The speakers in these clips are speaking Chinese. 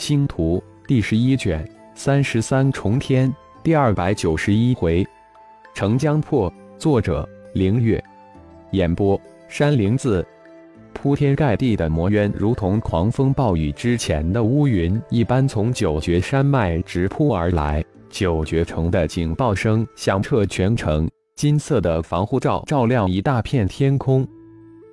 星图第十一卷三十三重天第二百九十一回，城江破。作者：凌月。演播：山灵子。铺天盖地的魔渊，如同狂风暴雨之前的乌云一般，从九绝山脉直扑而来。九绝城的警报声响彻全城，金色的防护罩照亮一大片天空。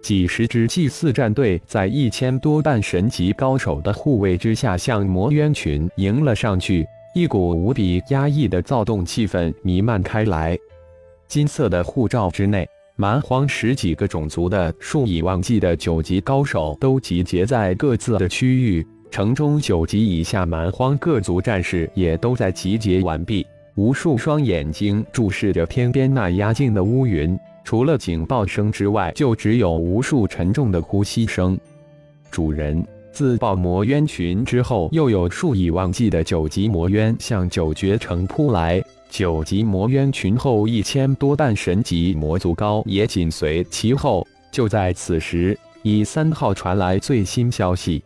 几十支祭祀战队在一千多半神级高手的护卫之下，向魔渊群迎了上去。一股无比压抑的躁动气氛弥漫开来。金色的护罩之内，蛮荒十几个种族的数以万计的九级高手都集结在各自的区域。城中九级以下蛮荒各族战士也都在集结完毕。无数双眼睛注视着天边那压境的乌云。除了警报声之外，就只有无数沉重的呼吸声。主人，自爆魔渊群之后，又有数以万计的九级魔渊向九绝城扑来。九级魔渊群后一千多半神级魔族高也紧随其后。就在此时，以三号传来最新消息：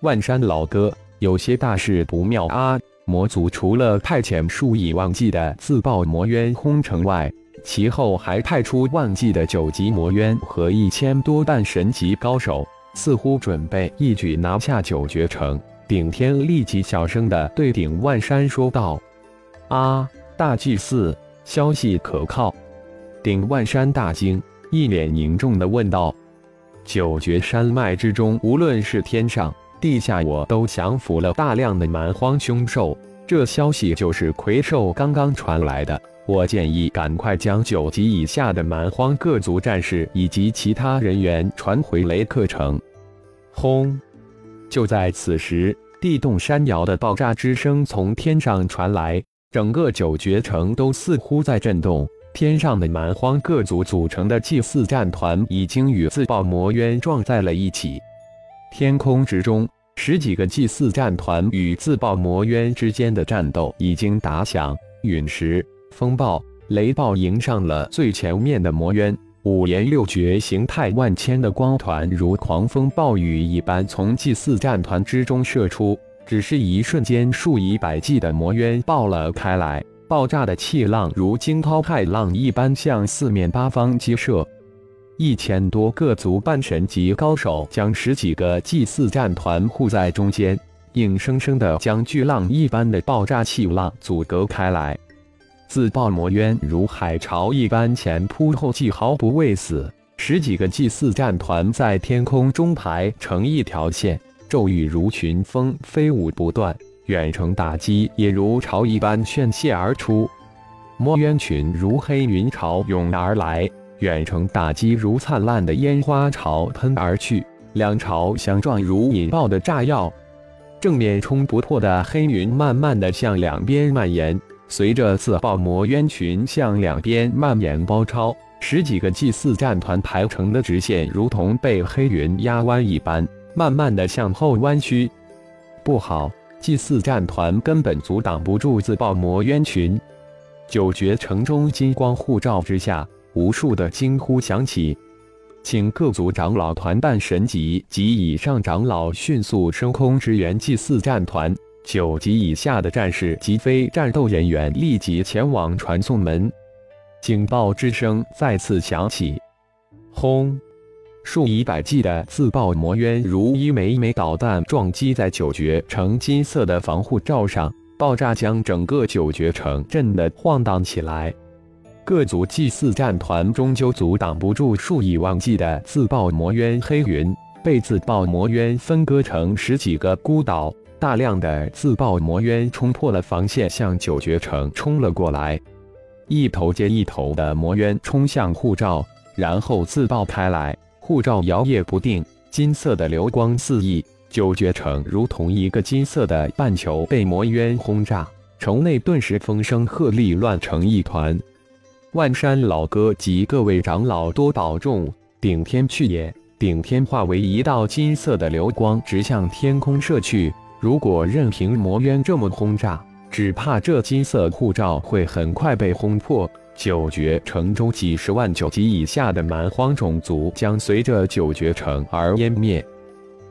万山老哥，有些大事不妙啊！魔族除了派遣数以万计的自爆魔渊轰城外，其后还派出万计的九级魔渊和一千多半神级高手，似乎准备一举拿下九绝城。顶天立即小声的对顶万山说道：“啊，大祭司，消息可靠？”顶万山大惊，一脸凝重的问道：“九绝山脉之中，无论是天上、地下，我都降服了大量的蛮荒凶兽。这消息就是魁兽刚刚传来的。”我建议赶快将九级以下的蛮荒各族战士以及其他人员传回雷克城。轰！就在此时，地动山摇的爆炸之声从天上传来，整个九绝城都似乎在震动。天上的蛮荒各族组成的祭祀战团已经与自爆魔渊撞在了一起。天空之中，十几个祭祀战团与自爆魔渊之间的战斗已经打响。陨石。风暴、雷暴迎上了最前面的魔渊，五颜六绝、形态万千的光团如狂风暴雨一般从祭祀战团之中射出。只是一瞬间，数以百计的魔渊爆了开来，爆炸的气浪如惊涛骇浪一般向四面八方击射。一千多个族半神级高手将十几个祭祀战团护在中间，硬生生的将巨浪一般的爆炸气浪阻隔开来。自爆魔渊如海潮一般前扑后继，毫不畏死。十几个祭祀战团在天空中排成一条线，骤雨如群风飞舞不断，远程打击也如潮一般宣泄而出。魔渊群如黑云潮涌而来，远程打击如灿烂的烟花潮喷而去，两潮相撞如引爆的炸药，正面冲不破的黑云慢慢的向两边蔓延。随着自爆魔渊群向两边蔓延包抄，十几个祭祀战团排成的直线如同被黑云压弯一般，慢慢的向后弯曲。不好，祭祀战团根本阻挡不住自爆魔渊群。九绝城中金光护照之下，无数的惊呼响起，请各族长老团办神级及以上长老迅速升空支援祭祀战团。九级以下的战士及非战斗人员立即前往传送门。警报之声再次响起，轰！数以百计的自爆魔渊如一枚枚导弹撞击在九绝城金色的防护罩上，爆炸将整个九绝城震得晃荡起来。各族祭祀战团终究阻挡不住数以万计的自爆魔渊黑云，被自爆魔渊分割成十几个孤岛。大量的自爆魔渊冲破了防线，向九绝城冲了过来。一头接一头的魔渊冲向护罩，然后自爆开来。护罩摇曳不定，金色的流光四溢。九绝城如同一个金色的半球被魔渊轰炸，城内顿时风声鹤唳，乱成一团。万山老哥及各位长老多保重！顶天去也！顶天化为一道金色的流光，直向天空射去。如果任凭魔渊这么轰炸，只怕这金色护罩会很快被轰破。九绝城中几十万九级以下的蛮荒种族将随着九绝城而湮灭。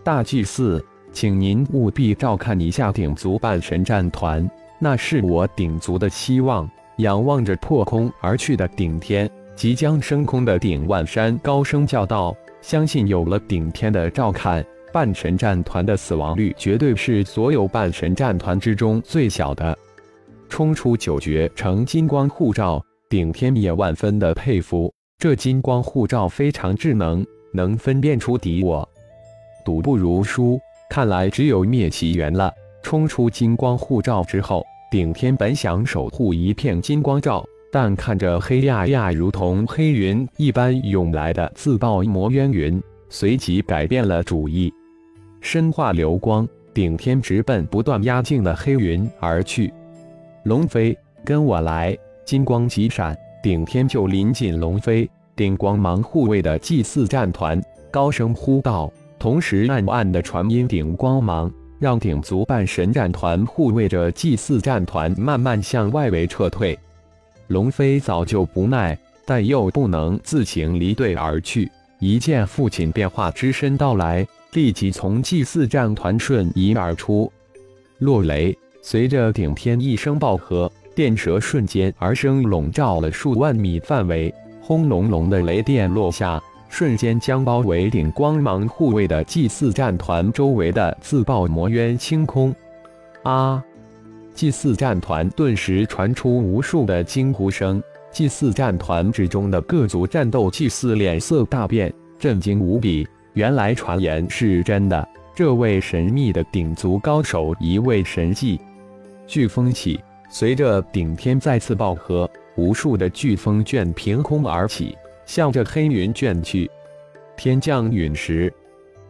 大祭司，请您务必照看一下鼎族半神战团，那是我鼎族的希望。仰望着破空而去的顶天，即将升空的顶万山高声叫道：“相信有了顶天的照看，半神战团的死亡率绝对是所有半神战团之中最小的。”冲出九绝成金光护罩，顶天也万分的佩服，这金光护罩非常智能，能分辨出敌我。赌不如输，看来只有灭其元了。冲出金光护罩之后，顶天本想守护一片金光罩，但看着黑压压如同黑云一般涌来的自爆魔渊云，随即改变了主意，身化流光，顶天直奔不断压境的黑云而去。龙飞，跟我来！金光急闪，顶天就临近龙飞。顶光芒护卫的祭祀战团高声呼道，同时暗暗的传音顶光芒，让顶族半神战团护卫着祭祀战团慢慢向外围撤退。龙飞早就不耐，但又不能自行离队而去。一见父亲变化之身到来，立即从祭祀战团瞬移而出，落雷。随着顶天一声爆喝，电蛇瞬间而生，笼罩了数万米范围。轰隆隆的雷电落下，瞬间将包围顶光芒护卫的祭祀战团周围的自爆魔渊清空。啊！祭祀战团顿时传出无数的惊呼声。祭祀战团之中的各族战斗祭祀脸色大变，震惊无比。原来传言是真的，这位神秘的顶族高手，一位神迹。飓风起，随着顶天再次爆喝，无数的飓风卷凭空而起，向着黑云卷去。天降陨石，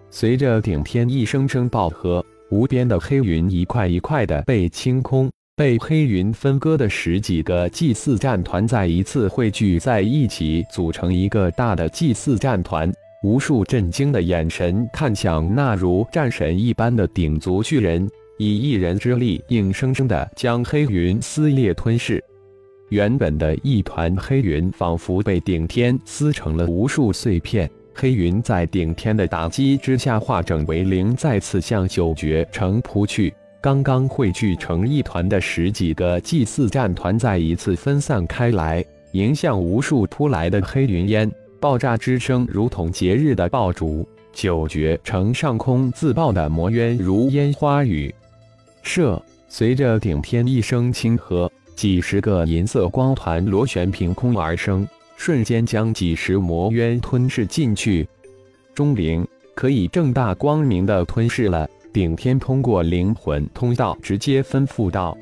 随着顶天一声声爆喝，无边的黑云一块一块的被清空。被黑云分割的十几个祭祀战团再一次汇聚在一起，组成一个大的祭祀战团。无数震惊的眼神看向那如战神一般的顶足巨人。以一人之力，硬生生的将黑云撕裂吞噬。原本的一团黑云，仿佛被顶天撕成了无数碎片。黑云在顶天的打击之下化整为零，再次向九绝城扑去。刚刚汇聚成一团的十几个祭祀战团，再一次分散开来，迎向无数扑来的黑云烟。爆炸之声如同节日的爆竹。九绝城上空自爆的魔渊如烟花雨。射！随着顶天一声轻喝，几十个银色光团螺旋凭空而生，瞬间将几十魔渊吞噬进去。钟灵可以正大光明的吞噬了。顶天通过灵魂通道直接吩咐道：“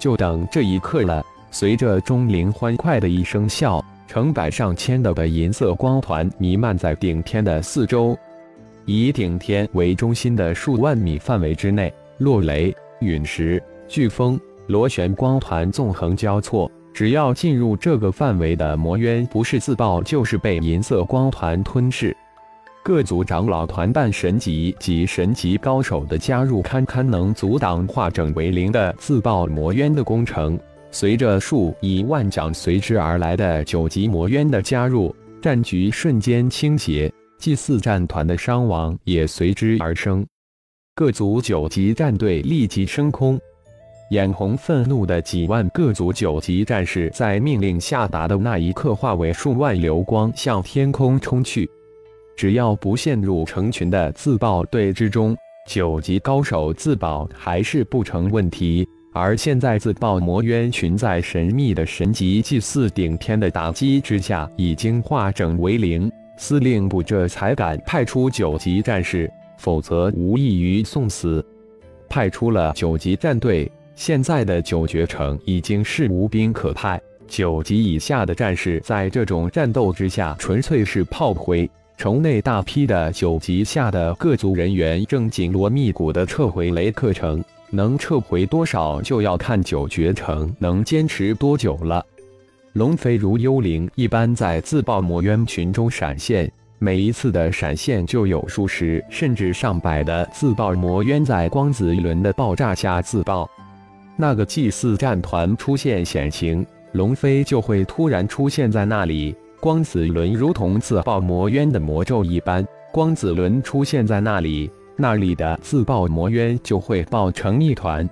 就等这一刻了。”随着钟灵欢快的一声笑，成百上千的的银色光团弥漫在顶天的四周，以顶天为中心的数万米范围之内，落雷。陨石、飓风、螺旋光团纵横交错，只要进入这个范围的魔渊，不是自爆就是被银色光团吞噬。各族长老团半神级及神级高手的加入，堪堪能阻挡化整为零的自爆魔渊的工程。随着数以万丈随之而来的九级魔渊的加入，战局瞬间倾斜，祭祀战团的伤亡也随之而生。各族九级战队立即升空，眼红愤怒的几万各族九级战士在命令下达的那一刻，化为数万流光向天空冲去。只要不陷入成群的自爆队之中，九级高手自保还是不成问题。而现在自爆魔渊群在神秘的神级祭祀顶天的打击之下，已经化整为零。司令部这才敢派出九级战士。否则无异于送死。派出了九级战队，现在的九绝城已经是无兵可派。九级以下的战士在这种战斗之下，纯粹是炮灰。城内大批的九级下的各族人员正紧锣密鼓地撤回雷克城，能撤回多少，就要看九绝城能坚持多久了。龙飞如幽灵一般在自爆魔渊群中闪现。每一次的闪现就有数十甚至上百的自爆魔渊在光子一轮的爆炸下自爆。那个祭祀战团出现险情，龙飞就会突然出现在那里。光子轮如同自爆魔渊的魔咒一般，光子轮出现在那里，那里的自爆魔渊就会爆成一团。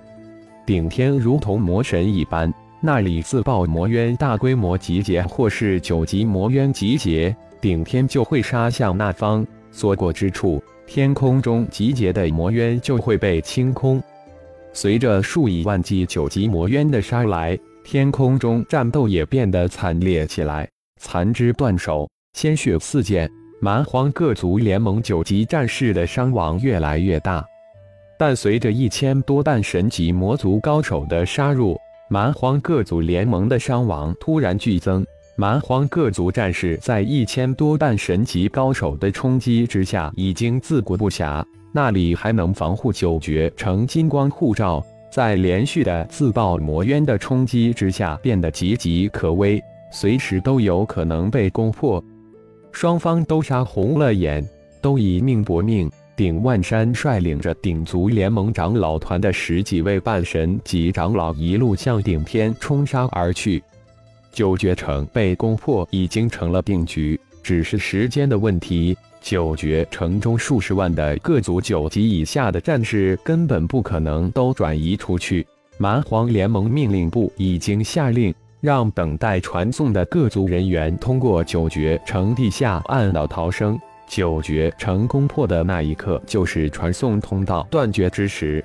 顶天如同魔神一般，那里自爆魔渊大规模集结，或是九级魔渊集结，顶天就会杀向那方，所过之处，天空中集结的魔渊就会被清空。随着数以万计九级魔渊的杀来，天空中战斗也变得惨烈起来，残肢断手，鲜血四溅，蛮荒各族联盟九级战士的伤亡越来越大。但随着一千多弹神级魔族高手的杀入，蛮荒各族联盟的伤亡突然剧增。蛮荒各族战士在一千多弹神级高手的冲击之下，已经自顾不暇。那里还能防护九绝成金光护罩，在连续的自爆魔渊的冲击之下，变得岌岌可危，随时都有可能被攻破。双方都杀红了眼，都以命搏命。顶万山率领着顶族联盟长老团的十几位半神级长老，一路向顶天冲杀而去。九绝城被攻破已经成了定局，只是时间的问题。九绝城中数十万的各族九级以下的战士根本不可能都转移出去。蛮荒联盟命令部已经下令，让等待传送的各族人员通过九绝城地下暗道逃生。九绝城攻破的那一刻，就是传送通道断绝之时。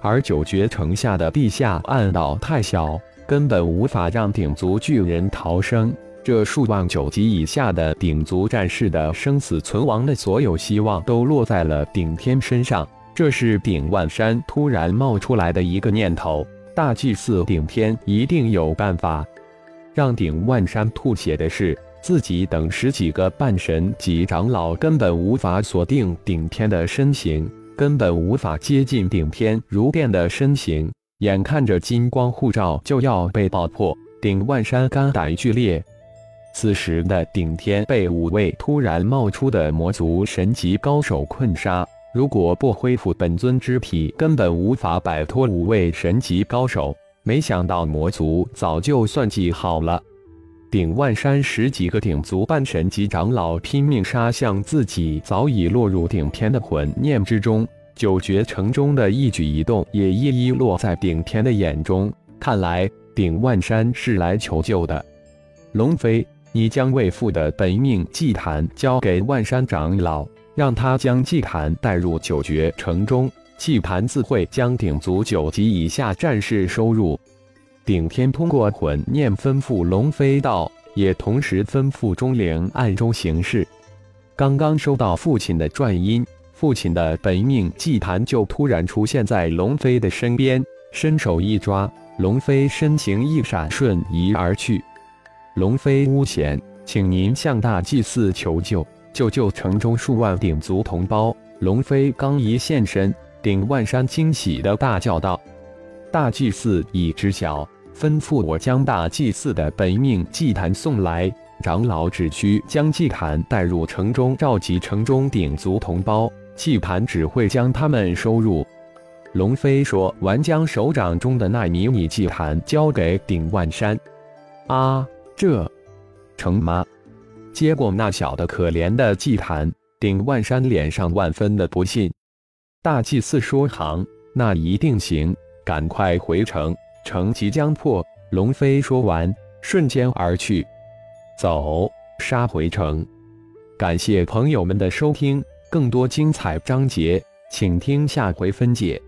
而九绝城下的地下暗道太小，根本无法让顶族巨人逃生。这数万九级以下的顶族战士的生死存亡的所有希望，都落在了顶天身上。这是顶万山突然冒出来的一个念头：大祭司顶天一定有办法。让顶万山吐血的是。自己等十几个半神级长老根本无法锁定顶天的身形，根本无法接近顶天如电的身形。眼看着金光护罩就要被爆破，顶万山肝胆俱裂。此时的顶天被五位突然冒出的魔族神级高手困杀，如果不恢复本尊之体，根本无法摆脱五位神级高手。没想到魔族早就算计好了。顶万山十几个顶族半神级长老拼命杀向自己早已落入顶天的魂念之中，九绝城中的一举一动也一一落在顶天的眼中。看来顶万山是来求救的。龙飞，你将未父的本命祭坛交给万山长老，让他将祭坛带入九绝城中，祭坛自会将顶族九级以下战士收入。顶天通过魂念吩咐龙飞道，也同时吩咐钟灵暗中行事。刚刚收到父亲的转音，父亲的本命祭坛就突然出现在龙飞的身边，伸手一抓，龙飞身形一闪，瞬移而去。龙飞巫贤，请您向大祭司求救，救救城中数万鼎族同胞。龙飞刚一现身，顶万山惊喜的大叫道。大祭司已知晓，吩咐我将大祭司的本命祭坛送来。长老只需将祭坛带入城中，召集城中鼎族同胞，祭坛只会将他们收入。龙飞说完，将手掌中的那迷你祭坛交给顶万山。啊，这成吗？接过那小的可怜的祭坛，顶万山脸上万分的不信。大祭司说：“行，那一定行。”赶快回城，城即将破。龙飞说完，瞬间而去。走，杀回城。感谢朋友们的收听，更多精彩章节，请听下回分解。